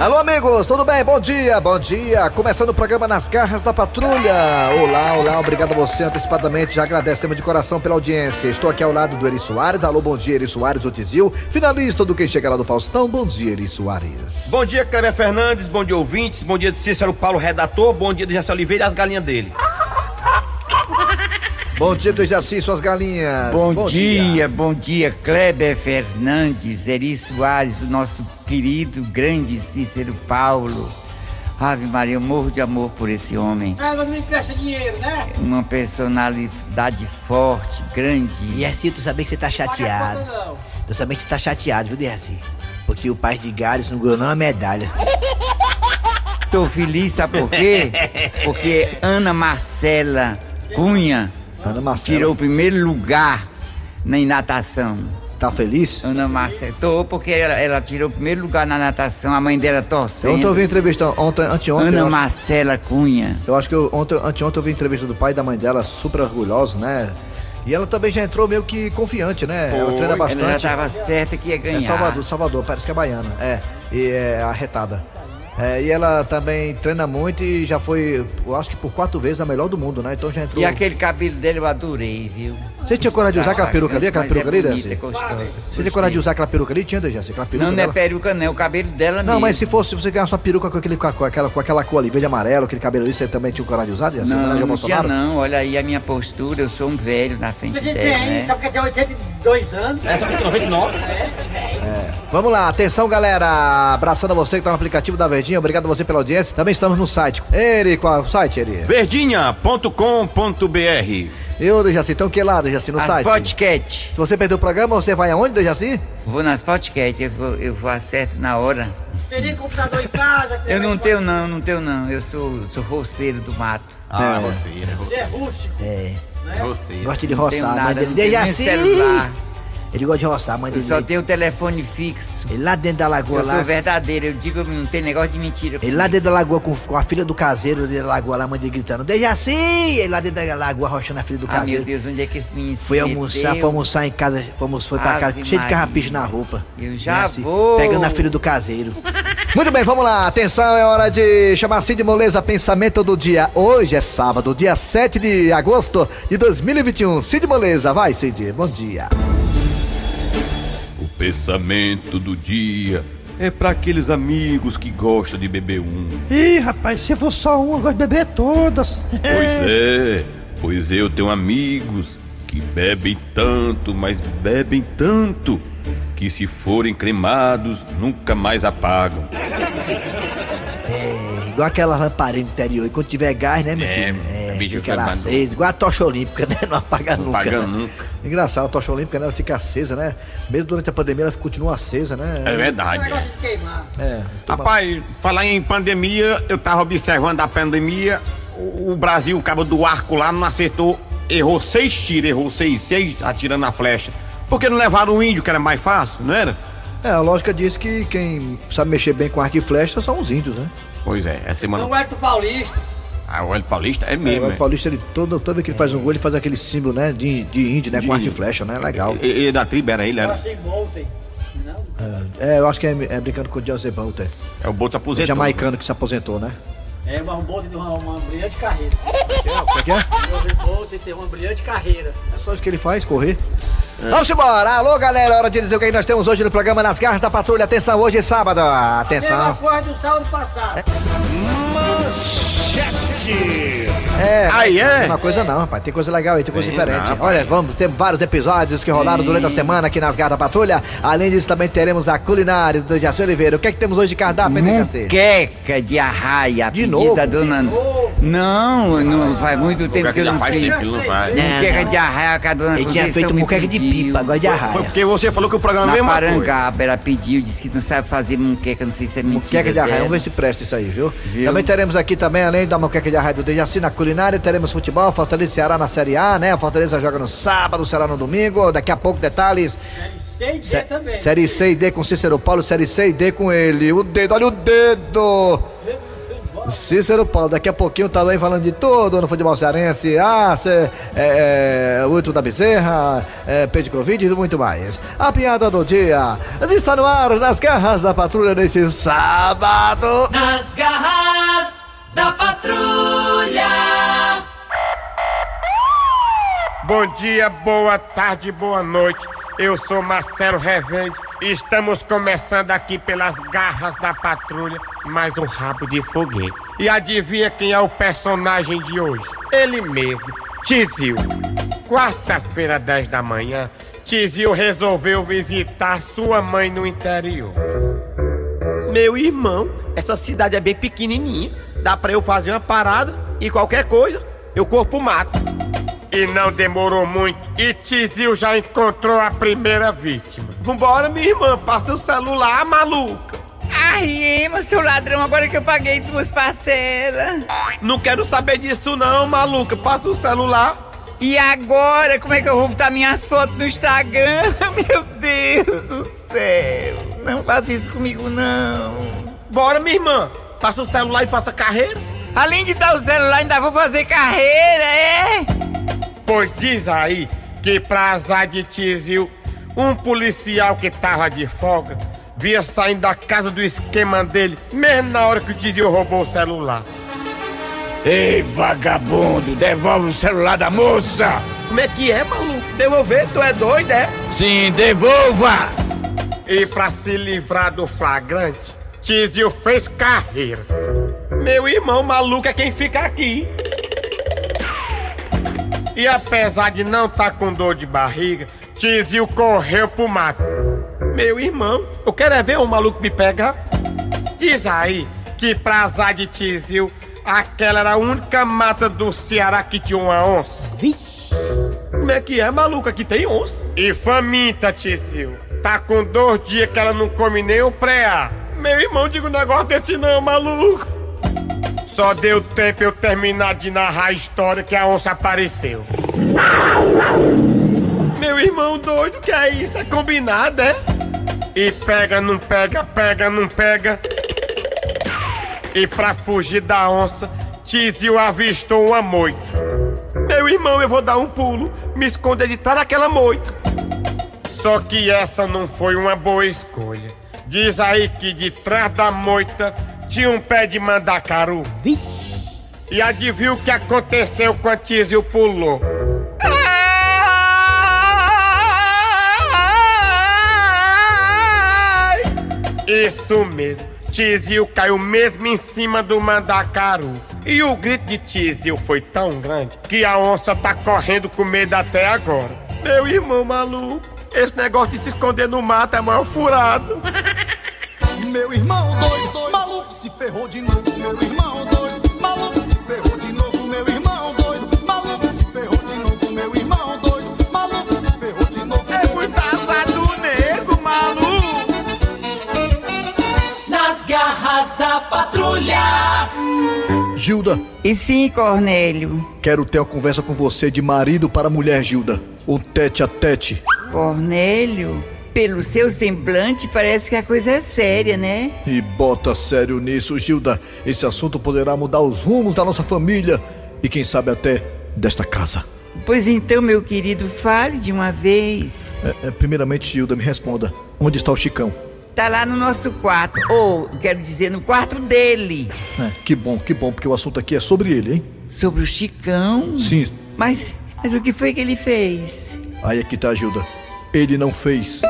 Alô, amigos, tudo bem? Bom dia, bom dia. Começando o programa Nas Garras da Patrulha. Olá, olá, obrigado a você antecipadamente. Já agradecemos de coração pela audiência. Estou aqui ao lado do Eri Soares. Alô, bom dia, Eri Soares, o Tizil. Finalista do Quem Chega lá do Faustão. Bom dia, Eri Soares. Bom dia, Cleber Fernandes. Bom dia, ouvintes. Bom dia, Cícero Paulo, redator. Bom dia, José Oliveira e as galinhas dele. Bom dia, do Jaci, suas galinhas. Bom, dia, bom dia, Kleber Fernandes, Eri Soares, o nosso querido, grande Cícero Paulo. Ave Maria, eu morro de amor por esse homem. Ah, mas não me empresta dinheiro, né? Uma personalidade forte, grande. E assim, tu sabia que você tá chateado. Paga a conta, não. Tu sabia que você tá chateado, viu, Dercy? Porque o pai de Gales não ganhou nenhuma medalha. Tô feliz, sabe por quê? Porque Ana Marcela Cunha Ana Marcela. tirou o primeiro lugar na natação. Tá feliz? Ana Marcela, tô porque ela, ela tirou o primeiro lugar na natação, a mãe dela torcendo. Ontem eu vi entrevista, ontem, anteontem. Ana acho- Marcela Cunha. Eu acho que eu, ontem, anteontem eu vi entrevista do pai e da mãe dela, super orgulhosos, né? E ela também já entrou meio que confiante, né? ela treina bastante. Ela já estava certa que ia ganhar. É Salvador, Salvador, parece que é baiana. É, e é arretada. É, e ela também treina muito e já foi, eu acho que por quatro vezes a melhor do mundo, né? Então já entrou. E aquele cabelo dele eu adorei, viu? Você tinha coragem de usar aquela peruca ali, aquela Mas peruca é ali, bonita, Desi? é gostosa. Você tinha coragem de usar aquela peruca ali? Tinha, Dejaci? Aquela peruca Não, não é peruca não, é o cabelo dela Não, mesmo. mas se fosse, se você ganhasse uma peruca com, aquele, com, aquela, com aquela cor ali, verde e amarelo, aquele cabelo ali, você também tinha coragem de usar, Dejaci? Não, não tinha não, olha aí a minha postura, eu sou um velho na frente A gente dela, tem, né? sabe que tem 82 anos? Essa aqui 99. Vamos lá, atenção galera, abraçando a você que tá no aplicativo da Verdinha, obrigado a você pela audiência, também estamos no site. Eri, qual é o site, Eri? Verdinha.com.br Eu, Dejaci, então que lá, Dejaci, no As site? podcast. Se você perdeu o programa, você vai aonde, Dejaci? Vou nas podcast, eu vou, eu vou acerto na hora. Teria computador em casa. Eu não tenho não, não tenho não, eu sou, sou roceiro do mato. Ah, É. você, Você é rústico. É, você. gosta de Não tenho roçar. mãe nada, nem Dejaci! Ele gosta de roçar, a mãe Eu dele. só tenho telefone fixo. Ele lá dentro da lagoa Eu lá. sou verdadeiro, eu digo não tem negócio de mentira. Ele lá dentro da lagoa com, com a filha do caseiro dentro da lagoa lá, a mãe dele gritando, Dejaci! Ele lá dentro da lagoa rochando a filha do Ah, meu caseiro. Deus, onde é que esse menino Foi almoçar, foi almoçar em casa, fomos, foi pra Ave casa, cheio de Maria. carrapicho na roupa. Eu já Dejaci, vou. Pegando a filha do caseiro. Muito bem, vamos lá, atenção, é hora de chamar Cid Moleza Pensamento do Dia. Hoje é sábado, dia 7 de agosto de 2021. Cid Moleza, vai Cid, bom dia. O pensamento do dia é para aqueles amigos que gostam de beber um. Ih, rapaz, se for só um, eu gosto de beber todas. Pois é, pois eu tenho amigos que bebem tanto, mas bebem tanto, que se forem cremados, nunca mais apagam. É, igual aquela lamparina do interior. E quando tiver gás, né, meu É, filho? é, bicho, fica queimado. aceso. Igual a tocha olímpica, né? Não apaga Não nunca. apaga né? nunca. Engraçado, a tocha olímpica né, ela fica acesa, né? Mesmo durante a pandemia ela continua acesa, né? É O verdade. negócio é. de queimar. É. Rapaz, falar em pandemia, eu tava observando a pandemia, o o Brasil, o cabo do arco lá, não acertou, errou seis tiros, errou seis, seis atirando a flecha. Por que não levaram o índio, que era mais fácil, não era? É, a lógica diz que quem sabe mexer bem com arco e flecha são os índios, né? Pois é, essa semana. Não é do Paulista. Ah, o Hélio Paulista é É, mesmo. o Paulista, ele, todo, toda vez que ele faz um gol, ele faz aquele símbolo, né? De, de índio, né? De com arco e flecha, né? Legal. E, e da tribo era ele, era. Não? É, eu acho que é, é brincando com o José Bolter. É o Boto O aposentou. né? jamaicano que se aposentou, né? É, mas o Bolt tem uma, uma brilhante carreira. O que, que é? O Bolt tem uma brilhante carreira. É só isso que ele faz, correr. Vamos embora! Alô, galera, hora de dizer o que nós temos hoje no programa Nas Garras da Patrulha. Atenção, hoje é sábado. Mesma Atenção. coisa do sábado passado. É, Aí é? Uma coisa não, rapaz. Tem coisa legal aí, tem coisa Tem diferente. não, Olha, vamos ter vários episódios que rolaram durante a semana aqui nas Garras da Patrulha. Além disso, também teremos a culinária do Jaci Oliveira. O que é que temos hoje de cardápio, hein? Muqueca de arraia, De pedida novo? da dona... Não, não faz muito tempo Porque que eu não faz fiz. tempo que não faz. Não. Muqueca de arraia que a dona Ele tinha feito muqueca de pipa, agora de Foi arraia. porque você falou que o programa é coisa. Parangaba, ela pediu, disse que não sabe fazer muqueca, não sei se é mentira Muqueca de arraia, vamos ver se presta isso aí, viu? Viu? Também teremos aqui também, além da muqueca de arraia do Dejaci, na culinária, teremos futebol, Fortaleza e Ceará na Série A, né? A Fortaleza joga no sábado, o Ceará no domingo. Daqui a pouco, detalhes. Série C e D também. Série C e D com Cícero Paulo, Série C e D com ele. O dedo, olha o dedo! Cícero Paulo, daqui a pouquinho tá lá falando de tudo no futebol cearense. Ah, cê, é, é, o da Bezerra, é, Pedro Covid e muito mais. A piada do dia está no ar nas garras da patrulha nesse sábado. Nas garras da patrulha. Bom dia, boa tarde, boa noite. Eu sou Marcelo Revende e estamos começando aqui pelas garras da patrulha mais um rabo de foguete. E adivinha quem é o personagem de hoje? Ele mesmo, Tizil. Quarta-feira, 10 da manhã, Tizil resolveu visitar sua mãe no interior. Meu irmão, essa cidade é bem pequenininha. Dá pra eu fazer uma parada e qualquer coisa, eu corpo mato. E não demorou muito e Tizil já encontrou a primeira vítima. Vambora, minha irmã, passa o celular, maluca. Ai, Ema, seu ladrão, agora que eu paguei duas parcelas. Não quero saber disso não, maluca. Passa o celular. E agora, como é que eu vou botar minhas fotos no Instagram? Meu Deus do céu. Não faça isso comigo, não. Bora, minha irmã. Passa o celular e faça carreira. Além de dar o celular, ainda vou fazer carreira, é? Pois diz aí que pra azar de Tizil, um policial que tava de folga via saindo da casa do esquema dele, mesmo na hora que o Tizil roubou o celular. Ei, vagabundo, devolve o celular da moça! Como é que é, maluco? Devolver? Tu é doido, é? Sim, devolva! E pra se livrar do flagrante, Tizil fez carreira. Meu irmão maluco é quem fica aqui. E apesar de não estar tá com dor de barriga, Tizil correu pro mato. Meu irmão, eu quero é ver o maluco me pegar. Diz aí que pra azar de Tizil, aquela era a única mata do Ceará que tinha uma onça. Como é que é, maluco? Aqui tem onça. E faminta, Tizil. Tá com dois dias que ela não come nem o preá. Meu irmão, diga um negócio desse não, maluco. Só deu tempo eu terminar de narrar a história que a onça apareceu. Meu irmão doido, que é isso? É combinado, é? E pega, não pega, pega, não pega. E pra fugir da onça, Tizio avistou uma moita. Meu irmão, eu vou dar um pulo, me esconder de trás daquela moita. Só que essa não foi uma boa escolha. Diz aí que de trás da moita tinha um pé de mandacaru. E adivinha o que aconteceu quando Tizio pulou? Isso mesmo. Tizio caiu mesmo em cima do mandacaru. E o grito de Tizio foi tão grande que a onça tá correndo com medo até agora. Meu irmão maluco, esse negócio de se esconder no mato é maior furado. Meu irmão doido, doido, maluco se ferrou de novo. Meu irmão doido, maluco se ferrou de novo. Meu irmão doido, maluco se ferrou de novo. Meu irmão doido, maluco se ferrou de novo. É muita do nego, maluco. Nas garras da patrulha. Gilda, E sim, Cornélio. quero ter uma conversa com você de marido para mulher, Gilda. Um tete a tete. Cornélio, pelo seu semblante, parece que a coisa é séria, né? E bota sério nisso, Gilda. Esse assunto poderá mudar os rumos da nossa família e quem sabe até desta casa. Pois então, meu querido, fale de uma vez. É, é, primeiramente, Gilda, me responda. Onde está o Chicão? Tá lá no nosso quarto. Ou, quero dizer, no quarto dele. É, que bom, que bom, porque o assunto aqui é sobre ele, hein? Sobre o Chicão? Sim. Mas, mas o que foi que ele fez? Aí aqui tá, Gilda. Ele não fez.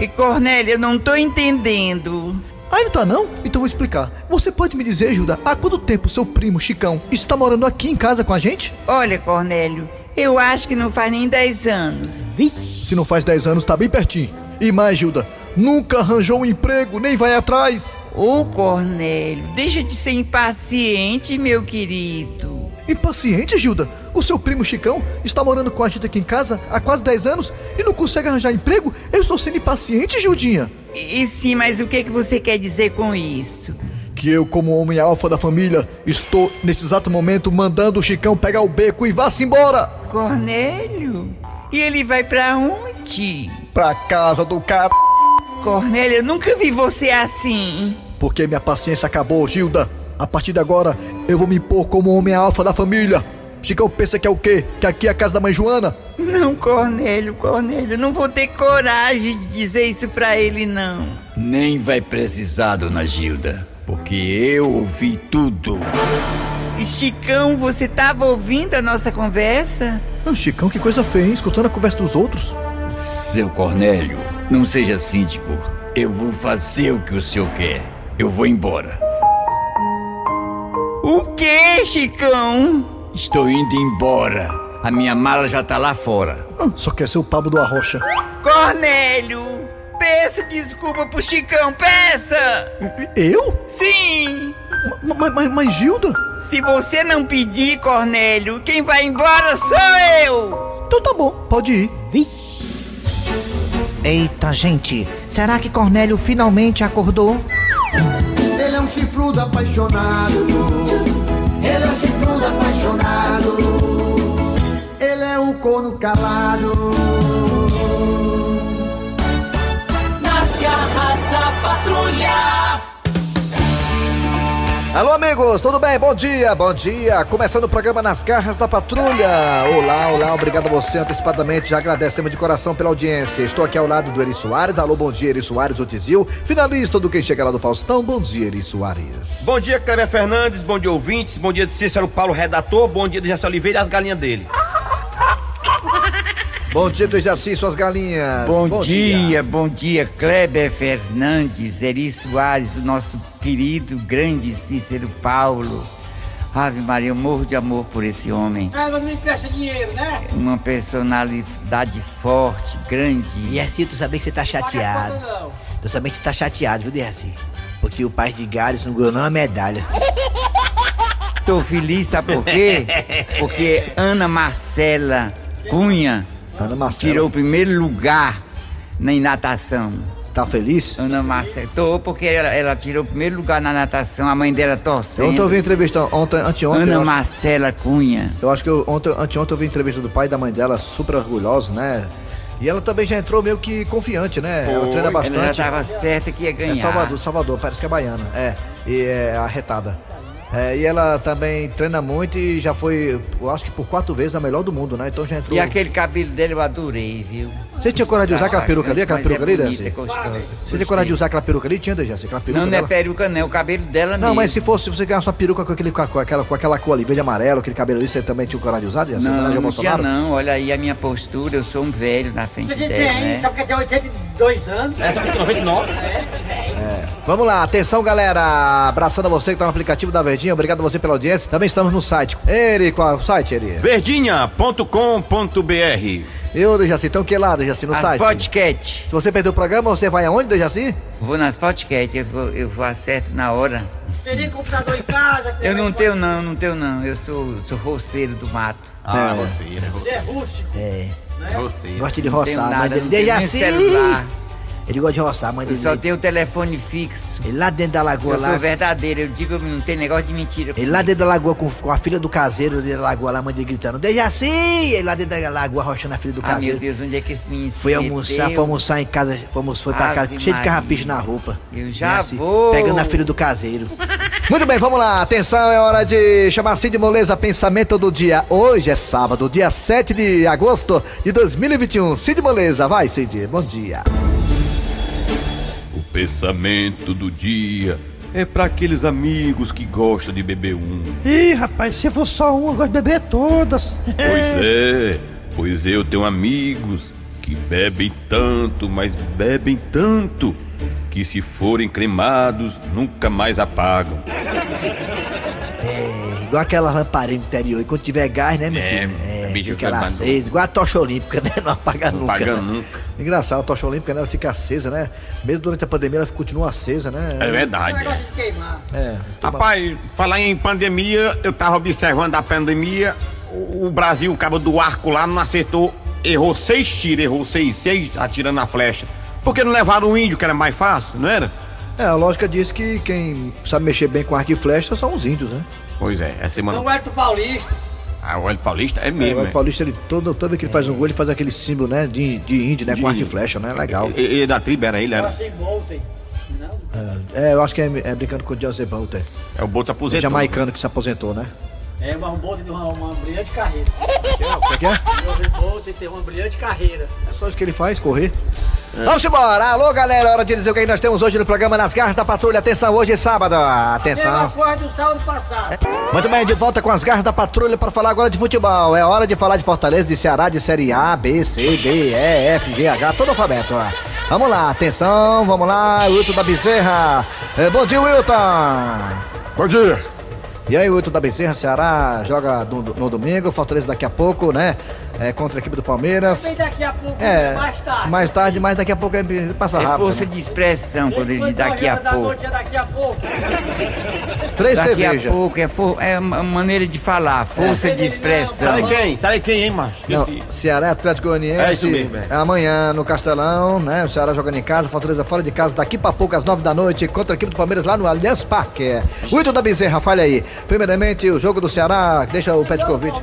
E Cornélio, eu não tô entendendo. Ah, não tá não? Então vou explicar. Você pode me dizer, Gilda, há quanto tempo seu primo Chicão está morando aqui em casa com a gente? Olha, Cornélio, eu acho que não faz nem 10 anos. Se não faz 10 anos, tá bem pertinho. E mais, Gilda, nunca arranjou um emprego, nem vai atrás. Ô, Cornélio, deixa de ser impaciente, meu querido. Impaciente, Gilda? O seu primo Chicão está morando com a gente aqui em casa há quase 10 anos e não consegue arranjar emprego? Eu estou sendo impaciente, Gildinha? E, e sim, mas o que, que você quer dizer com isso? Que eu, como homem alfa da família, estou nesse exato momento mandando o Chicão pegar o beco e vá-se embora! Cornélio? E ele vai pra onde? Pra casa do cara. Cornélio, eu nunca vi você assim. Porque minha paciência acabou, Gilda. A partir de agora, eu vou me impor como homem alfa da família. Chicão pensa que é o quê? Que aqui é a casa da mãe Joana? Não, Cornélio, Cornélio, não vou ter coragem de dizer isso pra ele, não. Nem vai precisar, dona Gilda, porque eu ouvi tudo. E Chicão, você tava ouvindo a nossa conversa? Ah, Chicão, que coisa feia, hein? Escutando a conversa dos outros. Seu Cornélio, não seja síndico. Eu vou fazer o que o senhor quer. Eu vou embora. O que, Chicão? Estou indo embora. A minha mala já tá lá fora. Ah, só quer ser o Pablo do Arrocha. Cornélio, peça desculpa pro Chicão, peça! Eu? Sim! Mas, mas, mas Gilda? Se você não pedir, Cornélio, quem vai embora sou eu! Então tá bom, pode ir. Eita, gente, será que Cornélio finalmente acordou? Ele é um chifrudo apaixonado. Um chifrudo apaixonado. Ele é um corno calado. Nas garras da patrulha. Alô, amigos, tudo bem? Bom dia, bom dia. Começando o programa Nas Garras da Patrulha. Olá, olá, obrigado a você antecipadamente. Já agradecemos de coração pela audiência. Estou aqui ao lado do Eri Soares. Alô, bom dia, Eri Soares, o Tizil. Finalista do Quem Chega lá do Faustão. Bom dia, Eri Soares. Bom dia, Cleber Fernandes, bom dia, ouvintes, bom dia Cícero Paulo, redator, bom dia Jesse Oliveira e as galinhas dele. Bom dia, do Jaci, suas galinhas. Bom, dia, bom dia, Kleber Fernandes, Eri Soares, o nosso querido, grande Cícero Paulo. Ave Maria, eu morro de amor por esse homem. Ah, mas não me empresta dinheiro, né? Uma personalidade forte, grande. E assim, tu sabia que você tá chateado. Não. Tu sabia que você tá chateado, viu, Dercy? Porque o pai de Gales não ganhou nenhuma medalha. Tô feliz, sabe por quê? Porque Ana Marcela Cunha Ana Marcela. tirou o primeiro lugar na natação. Tá feliz? Ana Marcela, tô porque ela, ela tirou o primeiro lugar na natação, a mãe dela torcendo. Ontem eu vi entrevista, ontem, anteontem. Ana Marcela Cunha. Eu acho que eu, ontem, anteontem eu vi entrevista do pai e da mãe dela, super orgulhosos, né? E ela também já entrou meio que confiante, né? ela treina Ela bastante. já tava certa que ia ganhar. É Salvador, Salvador, parece que é baiana. É, e é arretada. É, e ela também treina muito e já foi, eu acho que por quatro vezes a melhor do mundo, né? Então já entrou. E aquele cabelo dele eu adorei, viu? Você tinha coragem de usar aquela peruca ali, aquela Mas é peruca ali, bonita, Dejaci? é gostosa. Você tem coragem de usar aquela peruca ali? Tinha, Dejaci? Aquela peruca Não, não é peruca, não, é o cabelo dela Não, mesmo. mas se fosse, se você ganhasse uma peruca com, aquele, com, aquela, com aquela cor ali, verde e amarelo, aquele cabelo ali, você também tinha coragem de usar, Dejaci? Não, ao não tinha não. Olha aí a minha postura, eu sou um velho na frente A gente dela, tem, né? sabe que tem 82 anos? É, só que tem 99. Vamos lá, atenção galera, abraçando a você que tá no aplicativo da Verdinha, obrigado a você pela audiência, também estamos no site. Eri, qual é o site, Eri? Verdinha.com.br Eu, Dejaci, então que lá, Dejaci, no As site? podcast. Se você perdeu o programa, você vai aonde, Dejaci? Vou nas podcast, eu vou, eu vou acerto na hora. Teria computador em casa. Eu não tenho não, não tenho não. Eu sou, sou roceiro do mato. Ah, É. é Você é rústico. É, você. Gosta de Não tenho roçar, nada, mas ele não tenho nem Dejaci! Ele gosta de roçar, a mãe Eu dele. só tenho telefone fixo. Ele lá dentro da lagoa, Eu lá. sou verdadeiro, eu digo, não tem negócio de mentira. Ele lá dentro da lagoa com, com a filha do caseiro, dentro da lagoa lá, a mãe dele gritando, Dejaci! Ele lá dentro da lagoa rochando a filha do Ah, meu caseiro. Deus, onde é que esse menino se Foi almoçar, foi almoçar em casa, fomos, foi pra Ave casa, cheio de Maria. carrapicho na roupa. Eu já Assim, vou. Pegando a filha do caseiro. Muito bem, vamos lá. Atenção, é hora de chamar Cid Moleza Pensamento do Dia. Hoje é sábado, dia 7 de agosto de 2021. Cid Moleza, vai, Cid. Bom dia. O pensamento do dia é para aqueles amigos que gostam de beber um. Ih, rapaz, se for só um, eu gosto de beber todas. Pois é, pois eu tenho amigos que bebem tanto, mas bebem tanto, que se forem cremados, nunca mais apagam. É, igual aquela lamparina interior. E quando tiver gás, né, meu É, filho? é bicho fica lá queimando. acesa. Igual a tocha olímpica, né? Não apaga Não nunca. apagam né? nunca. Engraçado, a tocha olímpica, né, ela fica acesa, né? Mesmo durante a pandemia, ela continua acesa, né? É verdade. negócio de queimar. É. Rapaz, falar em pandemia, eu tava observando a pandemia, o o Brasil, o cabo do arco lá, não acertou, errou seis tiros, errou seis, seis atirando na flecha. Por que não levaram o índio, que era mais fácil, não era? É, a lógica diz que quem sabe mexer bem com arco e flecha são os índios, né? Pois é, essa semana. Não é do Paulista. Ah, o Hélio Paulista é É, mesmo. o é. Paulista, ele, todo, toda vez que ele faz um gol, ele faz aquele símbolo, né? De, de índio, né? De com arco e flecha, né? Legal. E, e da tribo era ele, era. Assim, voltem. É, eu acho que é, é brincando com o José Bolter. É o Boto O aposentou. jamaicano que se aposentou, né? É, mas um Bolt tem uma, uma brilhante carreira. O que é? O Bolt tem uma brilhante carreira. É só isso que ele faz, correr. Vamos embora! Alô, galera, hora de dizer o que nós temos hoje no programa Nas Garras da Patrulha. Atenção, hoje é sábado. Mesma Atenção. coisa do sábado passado. Muito bem, de volta com as garras da patrulha para falar agora de futebol. É hora de falar de Fortaleza, de Ceará, de Série A, B, C, D, E, F, G, H, todo alfabeto. Vamos lá, atenção, vamos lá, Wilton da Bezerra. É, bom dia, Wilton. Bom dia. E aí, Wilton da Bezerra, Ceará joga no, no domingo, Fortaleza daqui a pouco, né? É, contra a equipe do Palmeiras. Vem daqui a pouco, É, mais tarde. mais tarde, mas daqui a pouco é, passa É rápido. força né? de expressão quando ele diz daqui a da pouco. noite é daqui a pouco. Três Daqui a cervejas. pouco é, for, é uma maneira de falar, força de expressão. Sabe quem? Sabe quem, hein, macho? Não, Ceará Atlético Goianiense. É isso mesmo, é. Amanhã no Castelão, né? O Ceará jogando em casa, Fortaleza fora de casa, daqui pra pouco, às nove da noite, contra a equipe do Palmeiras lá no Allianz Parque. O Ito da Bezerra, falha aí. Primeiramente, o jogo do Ceará, deixa o Petkovic.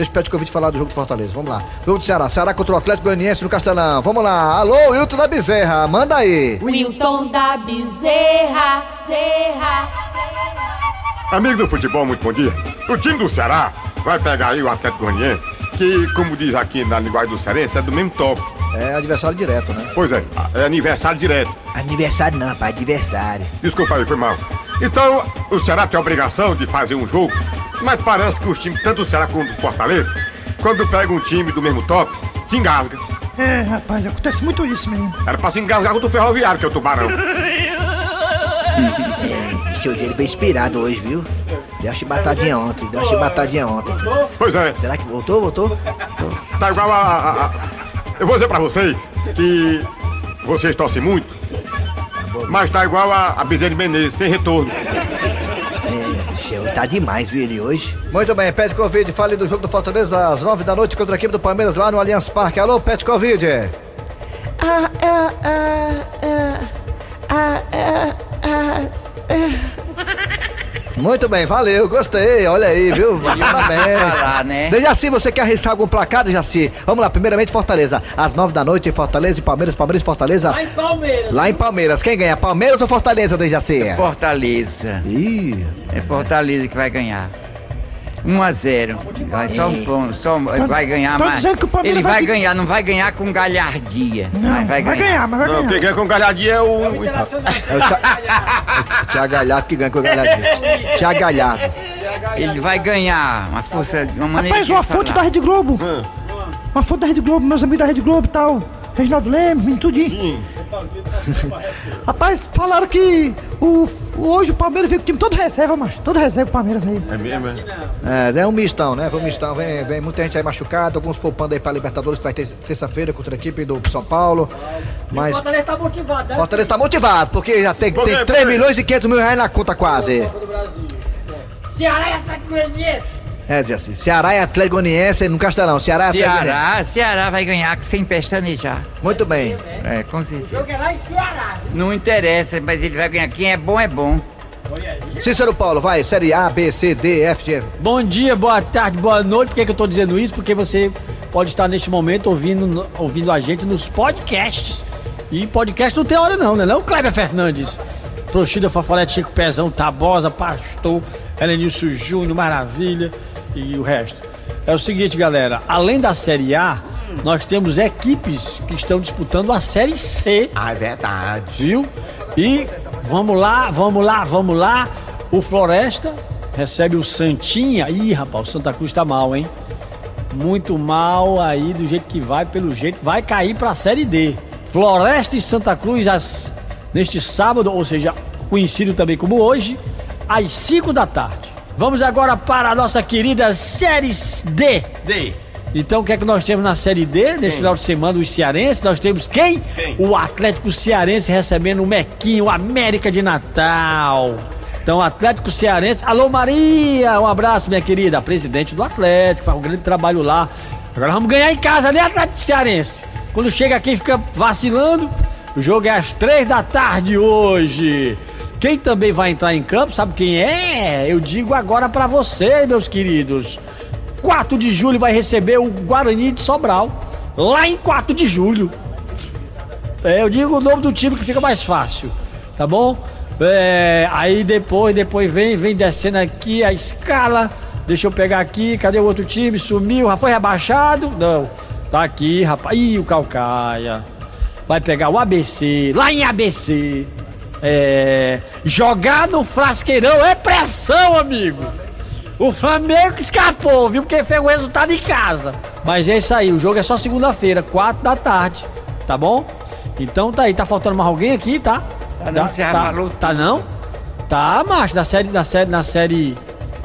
Deixa o Petkovic falar do jogo do Fortaleza. Vamos lá. Jogo do Ceará. Ceará contra o Atlético Goianiense no Castelão. Vamos lá. Alô, Wilton da Bezerra. Manda aí. Wilton da Bezerra, Zerra. Amigo do futebol, muito bom dia. O time do Ceará vai pegar aí o Atlético Goianiense, que, como diz aqui na linguagem do cearense, é do mesmo top. É adversário direto, né? Pois é, é aniversário direto. Aniversário não, pai. Adversário. Desculpa aí, foi mal. Então, o Ceará tem a obrigação de fazer um jogo, mas parece que os times, tanto o Ceará quanto o Fortaleza, quando pega um time do mesmo top, se engasga. É, rapaz, acontece muito isso mesmo. Era pra se engasgar contra o Ferroviário, que é o Tubarão. Esse hoje ele foi inspirado hoje, viu? Deu uma chibatadinha ontem. Deu uma chibatadinha ontem. Pois é, Será que voltou? Voltou? tá igual a, a- a- Eu vou dizer pra vocês que vocês torcem muito, mas tá igual a, a Bezerra de Menezes, sem retorno. Chegou, tá demais, viu, ele hoje. Muito bem, Pet Covid, fale do jogo do Fortaleza às nove da noite contra a equipe do Palmeiras lá no Allianz Parque. Alô, Pet Covid. Ah, ah, ah, ah, ah, ah, ah, Muito bem, valeu, gostei, olha aí, viu? Parabéns. falar, né? Dejaci, você quer arriscar algum placar, Dejaci? Vamos lá, primeiramente Fortaleza. Às nove da noite, Fortaleza e Palmeiras, Palmeiras e Fortaleza. Lá em Palmeiras. Lá em Palmeiras, quem ganha? Palmeiras ou Fortaleza, Dejaci? Fortaleza. Ih, É Fortaleza que vai ganhar. 1 a 0. Vai só um ponto, só vai ganhar tô mais. dizendo que o Palmeiras Ele vai vai ganhar, não vai ganhar com galhardia. Não, mas vai ganhar. mas vai Não, ganhar. quem ganha com galhadinha é o. É o Thi- Thiago Galhardo que ganha com o Galhardo. Thiago Galhardo. Ele vai ganhar uma força, uma maneira Rapaz, de uma fonte da falar. Rede Globo. Uma fonte da Rede Globo, meus amigos da Rede Globo e tal. Reginaldo Lemos, menino tudinho. Rapaz, falaram que o, o- hoje o Palmeiras veio com o time todo reserva, macho. Todo reserva o Palmeiras aí. É mesmo, é? É, é um mistão, né? Foi um mistão. Vem, vem muita gente aí machucada, alguns poupando aí pra Libertadores, que vai ter terça-feira contra a equipe do São Paulo. O Mas Fortaleza tá motivado, né? Fortaleza tá motivado, porque já tem, tem Por 3 quê? milhões e 500 mil reais na conta quase. Ceará e Atlético Goianiense. É, Zé, assim, Ceará e Atlético Goianiense no Castelão. Ceará e Atlético Goianiense. Ceará, Ceará vai ganhar sem pestanejar. Muito bem. É, com O certeza. jogo é lá em Ceará. Não interessa, mas ele vai ganhar. Quem é bom é bom. Cícero Paulo, vai, Série A, B, C, D, F, G. Bom dia, boa tarde, boa noite. Por que, que eu tô dizendo isso? Porque você pode estar neste momento ouvindo, ouvindo a gente nos podcasts. E podcast não tem hora não, né? Não, Kleber Fernandes. Frouxida, Fafolete, Chico Pezão, Tabosa, Pastor, Helenilson Júnior, Maravilha e o resto. É o seguinte, galera. Além da Série A, nós temos equipes que estão disputando a Série C. Ah, é verdade. Viu? E vamos lá, vamos lá, vamos lá. O Floresta recebe o Santinha. Ih, rapaz, o Santa Cruz tá mal, hein? Muito mal aí, do jeito que vai, pelo jeito, vai cair pra Série D. Floresta e Santa Cruz às- neste sábado, ou seja, conhecido também como hoje, às 5 da tarde. Vamos agora para a nossa querida Série D. D. Então, o que é que nós temos na Série D? Nesse final de semana, os cearenses. Nós temos quem? Quem? O Atlético Cearense recebendo o Mequinho, o América de Natal. Então, Atlético Cearense. Alô, Maria! Um abraço, minha querida. Presidente do Atlético, faz um grande trabalho lá. Agora vamos ganhar em casa, né, Atlético Cearense? Quando chega aqui fica vacilando. O jogo é às três da tarde hoje. Quem também vai entrar em campo, sabe quem é? Eu digo agora pra você, meus queridos. 4 de julho vai receber o Guarani de Sobral. Lá em 4 de julho. É, eu digo o nome do time que fica mais fácil. tá bom? É, aí depois, depois vem, vem descendo aqui a escala. Deixa eu pegar aqui, cadê o outro time? Sumiu, já foi rebaixado? Não, tá aqui, rapaz. Ih, o Calcaia. Vai pegar o ABC, lá em ABC. É, jogar no frasqueirão é pressão, amigo. O Flamengo escapou, viu? Porque fez o resultado em casa. Mas é isso aí, o jogo é só segunda-feira, quatro da tarde, tá bom? Então tá aí, tá faltando mais alguém aqui, tá? Tá não, tá, falou Tá não? Tá, macho, na série, na série, na série.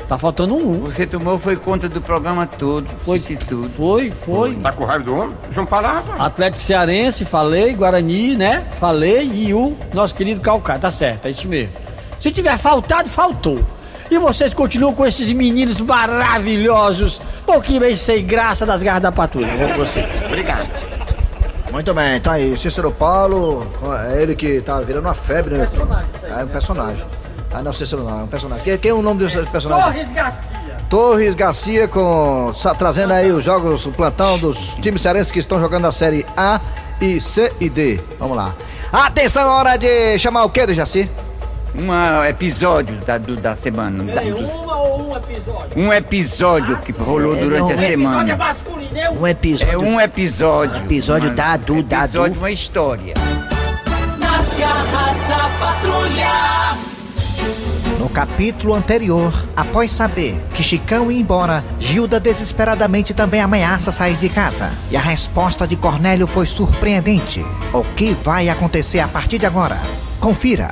Tá faltando um. Você tomou foi conta do programa todo, foi disse tudo. Foi, foi. Tá com raiva do homem? Deixa eu falar, rapaz. Atlético Cearense, falei, Guarani, né? Falei, e o nosso querido Calcaia, tá certo, é isso mesmo. Se tiver faltado, faltou. E vocês continuam com esses meninos maravilhosos, pouquinho bem sem graça das garras da patrulha. Vamos com você. Obrigado. Muito bem, tá aí. Cícero Paulo, é ele que tá virando uma febre, né? É um personagem. Ah, não, Cícero não, é um personagem. Quem, quem é o nome desse personagem? Torres Garcia. Torres Garcia com sa- trazendo aí os jogos, o plantão dos times cearenses que estão jogando a série A e C e D. Vamos lá. Atenção, hora de chamar o quê, Jaci? Um ah, episódio da, do- da semana. da- Peraí, dos- uma ou um episódio? um episódio que rolou é, durante não, a é- Episódio é semana. masculino, é um. Um episódio. É um episódio. Episódio Uma- da Du, da Episódio, uma história. Nas garras da patrulha. No capítulo anterior, após saber que Chicão ia embora, Gilda desesperadamente também ameaça sair de casa. E a resposta de Cornélio foi surpreendente. O que vai acontecer a partir de agora? Confira.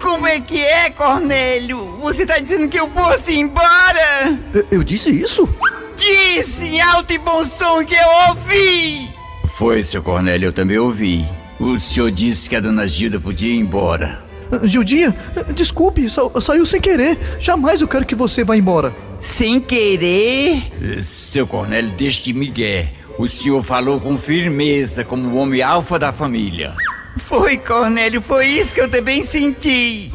Como é que é, Cornélio? Você tá dizendo que eu posso ir embora? Eu, disse isso? Disse em alto e bom som que eu ouvi! Foi, seu Cornélio, eu também ouvi. O senhor disse que a dona Gilda podia ir embora. Gildinha, desculpe, sa- saiu sem querer. Jamais eu quero que você vá embora. Sem querer? Eh, Seu Cornélio, deixe de migué. O senhor falou com firmeza, como o homem alfa da família. Foi, Cornélio, foi isso que eu também senti.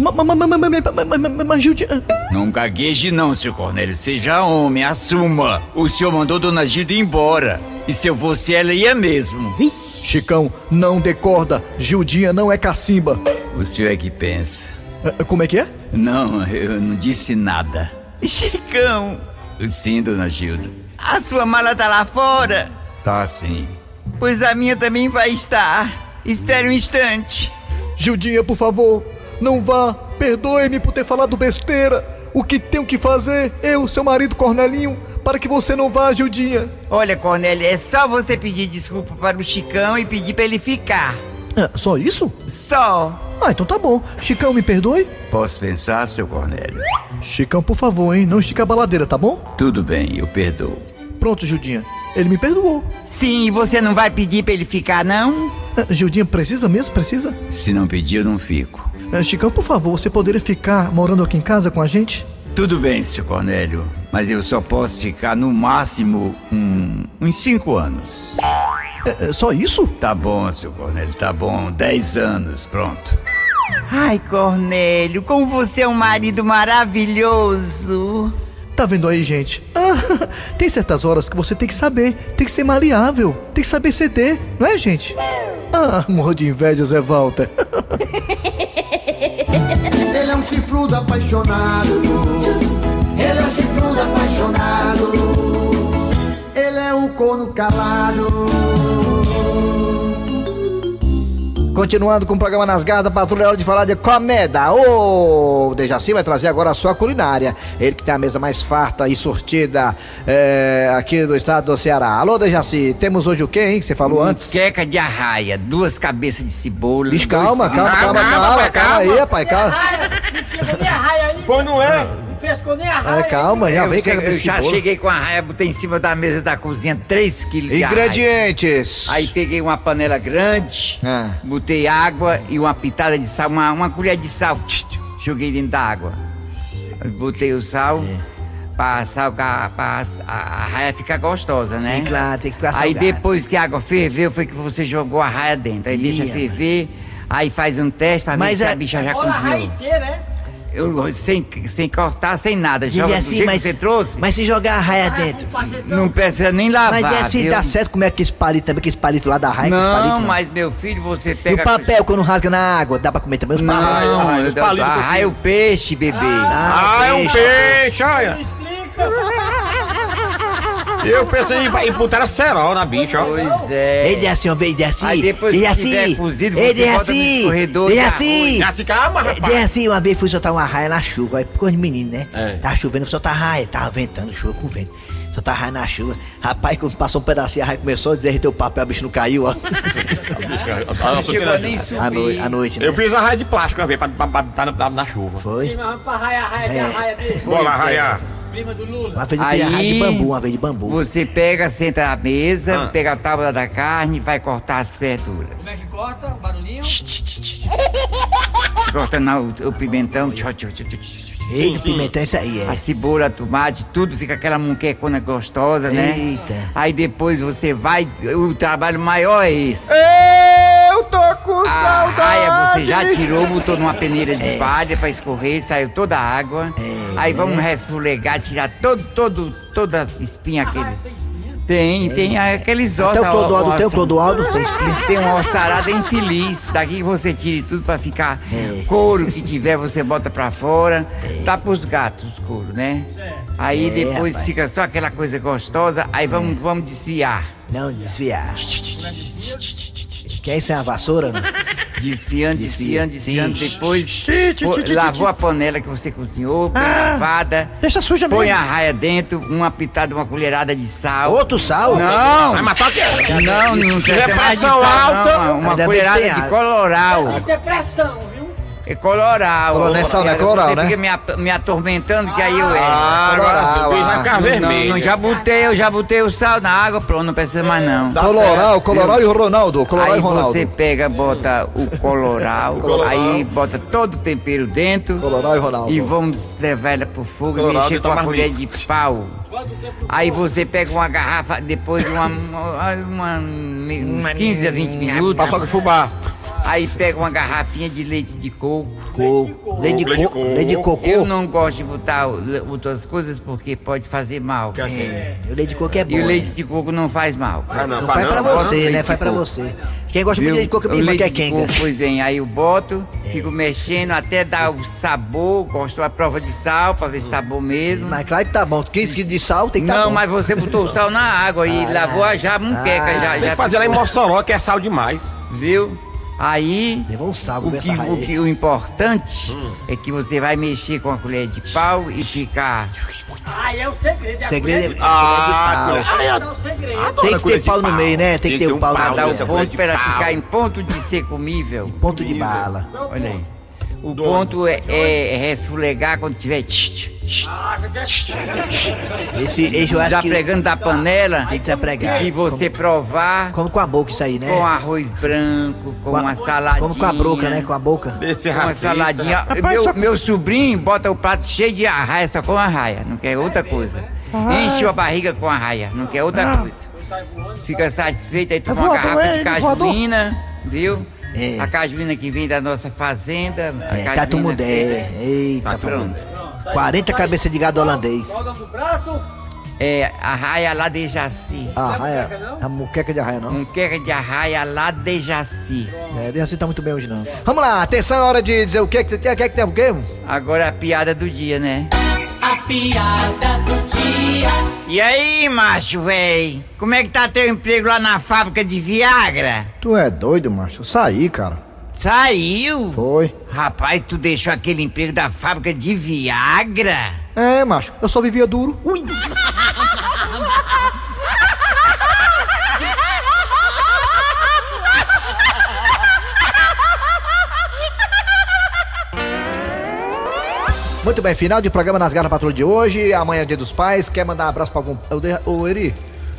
Mas, Gildinha... Não gagueje não, seu Cornélio. Seja homem, assuma. O senhor mandou dona Gilda ir embora. E se eu fosse ela, ia mesmo. Chicão, não decorda. Gildinha não é cacimba. O senhor é que pensa. Como é que é? Não, eu não disse nada. Chicão, Sim, dona Gilda. a sua mala tá lá fora? Tá sim. Pois a minha também vai estar. Espere um instante. Gildinha, por favor, não vá. Perdoe-me por ter falado besteira. O que tenho que fazer, eu, seu marido Cornelinho, para que você não vá, Gildinha? Olha, Cornélio, é só você pedir desculpa para o Chicão e pedir para ele ficar. É, só isso? Só. Ah, então tá bom. Chicão, me perdoe? Posso pensar, seu Cornélio? Chicão, por favor, hein? Não estica a baladeira, tá bom? Tudo bem, eu perdoo. Pronto, Gildinha. Ele me perdoou. Sim, e você não vai pedir para ele ficar, não? É, Gildinha, precisa mesmo? Precisa? Se não pedir, eu não fico. É, Chicão, por favor, você poderia ficar morando aqui em casa com a gente? Tudo bem, seu Cornélio, mas eu só posso ficar no máximo um, uns cinco anos. É, é só isso? Tá bom, seu Cornélio, tá bom. Dez anos, pronto. Ai, Cornélio, como você é um marido maravilhoso. Tá vendo aí, gente? Ah, tem certas horas que você tem que saber, tem que ser maleável, tem que saber ceder, não é, gente? Ah, morro de inveja, Zé Walter. Ele é um chifrudo apaixonado. Ele é um chifrudo apaixonado. Ele é um corno calado. Continuando com o programa Nas Garras da Patrulha, é hora de falar de comida. O Dejaci vai trazer agora a sua culinária. Ele que tem a mesa mais farta e sortida é, aqui do estado do Ceará. Alô, Dejaci, temos hoje o quê, hein, que você falou antes? Queca de arraia, duas cabeças de cebola. Bicho, dois calma, calma, calma, calma, calma aí, rapaz, calma. Raia, não chegou nem a raia aí. Pô, não é? Não pescou nem a É, raia. calma, já vem que eu já cheguei com a raia, botei em cima da mesa da cozinha 3 quilos de. Ingredientes. Aí peguei uma panela grande, Ah. botei água e uma pitada de sal, uma, uma colher de sal, joguei dentro da água. Aí Botei o sal pra, sal, pra, a, a raia ficar gostosa, né? Sim, claro, tem que ficar Aí salgado. depois que a água ferveu, foi que você jogou a raia dentro. Aí deixa Ih, ferver, aí faz um teste pra ver Mas se é- a bicha já Olha a raia cozinhou. inteira, é? Eu, sem, sem cortar, sem nada. Joga do assim, jeito mas- que você trouxe. Mas se jogar a raia dentro. Não precisa nem lavar. Mas é assim, viu? dá certo como é que esse palito também, que esse palito lá da raia, esse palito Não, mas meu filho, você E pega. o papel, quando rasga na água, dá pra comer também os Não, palitos? eu dou- ah, é o peixe, bebê. Ah, é um peixe, olha. Eu pensei em, em botar cerol na bicha, ó. Pois é. Ele é assim, ó, ele é assim. Aí depois ele é que tiver assim. cozido, ele você é bota no assim. escorredor Ele é de assim. Já se calma, Ele rapaz. é assim, uma vez fui soltar uma raia na chuva, aí ficou de menino, né? É. Tava chovendo, fui soltar raia, tava ventando, chuva com vento. Soltar raia na chuva. Rapaz, quando passou um pedacinho, a raia começou a derreter o papel, o bicho não caiu, ó. Não chegou nem subir. À noite, à noite, né? Eu fiz uma raia de plástico uma vez pra, botar na, na, na chuva. Foi? Vamos pra raia, raia, a raia dele. Bora lá, Pois é. Prima do Lula. Uma vez eu tirei a raia de bambu, uma vez de bambu. Você pega, senta à mesa, Ah. pega a tábua da carne e vai cortar as verduras. Como é que corta? O barulhinho? Cortando o, o pimentão, tchau, tchau, tchau. Eita, pimentão, isso aí, é. a cebola, tomate, tudo fica aquela muquecona gostosa, né? Eita. Aí depois você vai, o trabalho maior é esse. Eu tô com A raia você já tirou, botou numa peneira de palha pra escorrer, saiu toda a água. Aí vamos resfulegar, tirar todo, todo, toda a espinha aquele. Tem, tem aqueles ossos. Até o Clodoaldo, tem o Clodoaldo, tem espinha. Tem uma ossarada infeliz. Daqui você tire tudo pra ficar É. couro que tiver, você bota pra fora. Tá pros gatos couro, né? Aí É, depois fica só aquela coisa gostosa. Aí vamos, vamos desfiar. Não, desviar. Quer isso é uma vassoura, não? Desfiando, desfiando, desfiando. Sim. Depois pô- lavou a panela que você cozinhou, bem Ah, lavada. Deixa suja Põe mesmo. a raia dentro, uma pitada, uma colherada de sal. Outro sal? Não! Vai matar o quê? Não, não precisa mais de pressão sal, alta, não, uma colherada tem de coloral. Isso é pressão? É coloral. Colo- não é sal, não é Você coloral, né? fica me, atormentando que aí eu é. Ah, agora Coloral, o bicho vai ah. ficar Não, já botei, eu já botei o sal na água, pronto, não precisa mais não. Coloral, Coloral e o Ronaldo. Coloral Aí e Ronaldo. você pega, bota o coloral, aí bota todo o tempero dentro Coloral e Ronaldo. e vamos levar ela pro fogo e mexer e com a colher de pau. Aí você pega uma garrafa, depois de uma, uma, uma- uns 15 a 20 minutos, Passou com fubá. Aí pega uma garrafinha de leite de coco. Coco. Leite de Leite de coco. coco. Leite de cocô. Eu não gosto de botar outras coisas porque pode fazer mal. É, o leite de coco é bom. E o leite né? de coco não faz mal. Ah, Não faz faz pra não, você, né? Faz pra coco. você. Quem gosta muito de leite de coco é minha irmã, que é leite de quenga. coco, pois bem, aí eu boto, fico mexendo até dar o sabor, gosto da prova de sal pra ver se tá bom mesmo. Mas claro que tá bom. 15 quilos de sal tem que tá Não, bom. mas você botou o sal na água e Ah. lavou a já muqueca, Ah. já, Tem já que fazer lá em Mossoró, que é sal demais. viu? Aí Levou um sal, o que, o, que- o importante Hum. é que você vai mexer com a colher de pau e ficar. Ah, é o segredo. É a Segredo é. colher de- Ah, pau. Ah, é o segredo. Tem que ter pau no meio, né? Tem que ter o pau Pra no dar meio. o ponto pra ela ficar em ponto de ser comível. Ponto de bala. Olha aí. O ponto é, é resfulegar quando tiver. tch, Esse, esse eu acho Já que pregando da panela tem que ser pregado. e você provar Come com a boca isso aí, né? com arroz branco, com Com a- uma saladinha. Come com a boca, né? Com a boca. Desse Com uma saladinha. Rapaz, meu, só- meu sobrinho bota o prato cheio de arraia, só com arraia, não quer outra coisa. Enche a barriga com arraia, não quer outra Ah. coisa. Fica satisfeito, aí toma É uma garrafa é, de cajuína, viu? É. A cajuína que vem da nossa fazenda. a É, cajuína Tatu Mudé. Eita, Tá pronto. Pronto. 40 cabeças de gado holandês. É, arraia lá de Jaci. A raia, a muqueca de arraia, não. Um queca de arraia lá de Jaci. É, de assim tá muito bem hoje, não. Vamos lá, atenção, é hora de dizer o que que tem, o que que tem, o quê? Agora a piada do dia, né? A piada do dia. E aí, macho, véi? Como é que tá teu emprego lá na fábrica de Viagra? Tu é doido, macho? Eu saí, cara. Saiu? Foi. Rapaz, tu deixou aquele emprego da fábrica de Viagra? É, macho, eu só vivia duro. Ui. Muito bem, final de programa nas garras patrulha de hoje. Amanhã é dia dos pais. Quer mandar um abraço pra algum. Ô, Eri,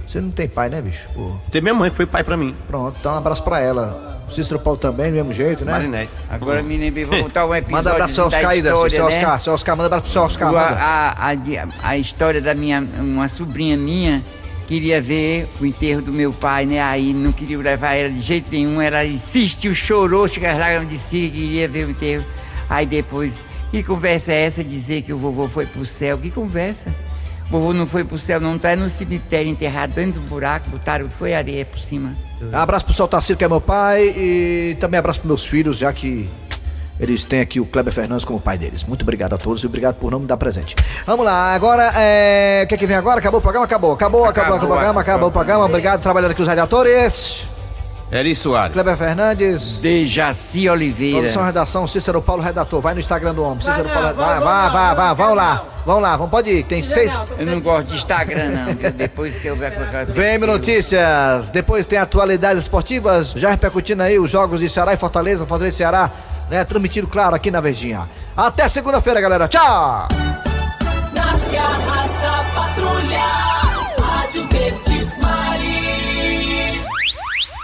você não tem pai, né, bicho? Pô, Tem minha mãe que foi pai pra mim. pronto, então um abraço pra ela. O Cícero Paulo também, do mesmo jeito, né? Marinete. Agora me lembrei, vou contar um episódio Manda abraço da Oscar aí, seu né? Oscar, seu Oscar, manda abraço pro seu Oscar. A, a, de- a história da minha, uma sobrinha minha queria ver o enterro do meu pai, né? Aí não queria levar ela de jeito nenhum, ela insistiu, chorou, chegou as lágrimas de si, queria ver o enterro. Aí depois Que conversa é essa dizer que o vovô foi pro céu? Que conversa? O vovô não foi pro céu, não. Tá no cemitério enterrado dentro do buraco, botaram, foi areia por cima. Abraço pro seu Tarcísio, que é meu pai, e também abraço pros meus filhos, já que eles têm aqui o Kleber Fernandes como pai deles. Muito obrigado a todos e obrigado por não me dar presente. Vamos lá, agora, é... o que é que vem agora? Acabou o programa? Acabou, acabou, acabou, acabou o programa, acabou o programa. Obrigado, trabalhando aqui os radiadores. Eri Soares. Kleber Fernandes. Dejaci Oliveira. Produção, redação, Cícero Paulo, redator. Vai no Instagram do homem. Cícero Paulo, não, vai, vou vai, não, vamos lá. Vamos lá, vamos, pode ir. Tem seis. Eu não gosto de Instagram, não. Depois que eu ver Vem notícias, depois tem atualidades esportivas, já repercutindo aí os jogos de Ceará e Fortaleza, Fortaleza e Ceará, né? Transmitido, claro, aqui na Verdinha. Até segunda-feira, galera. Tchau!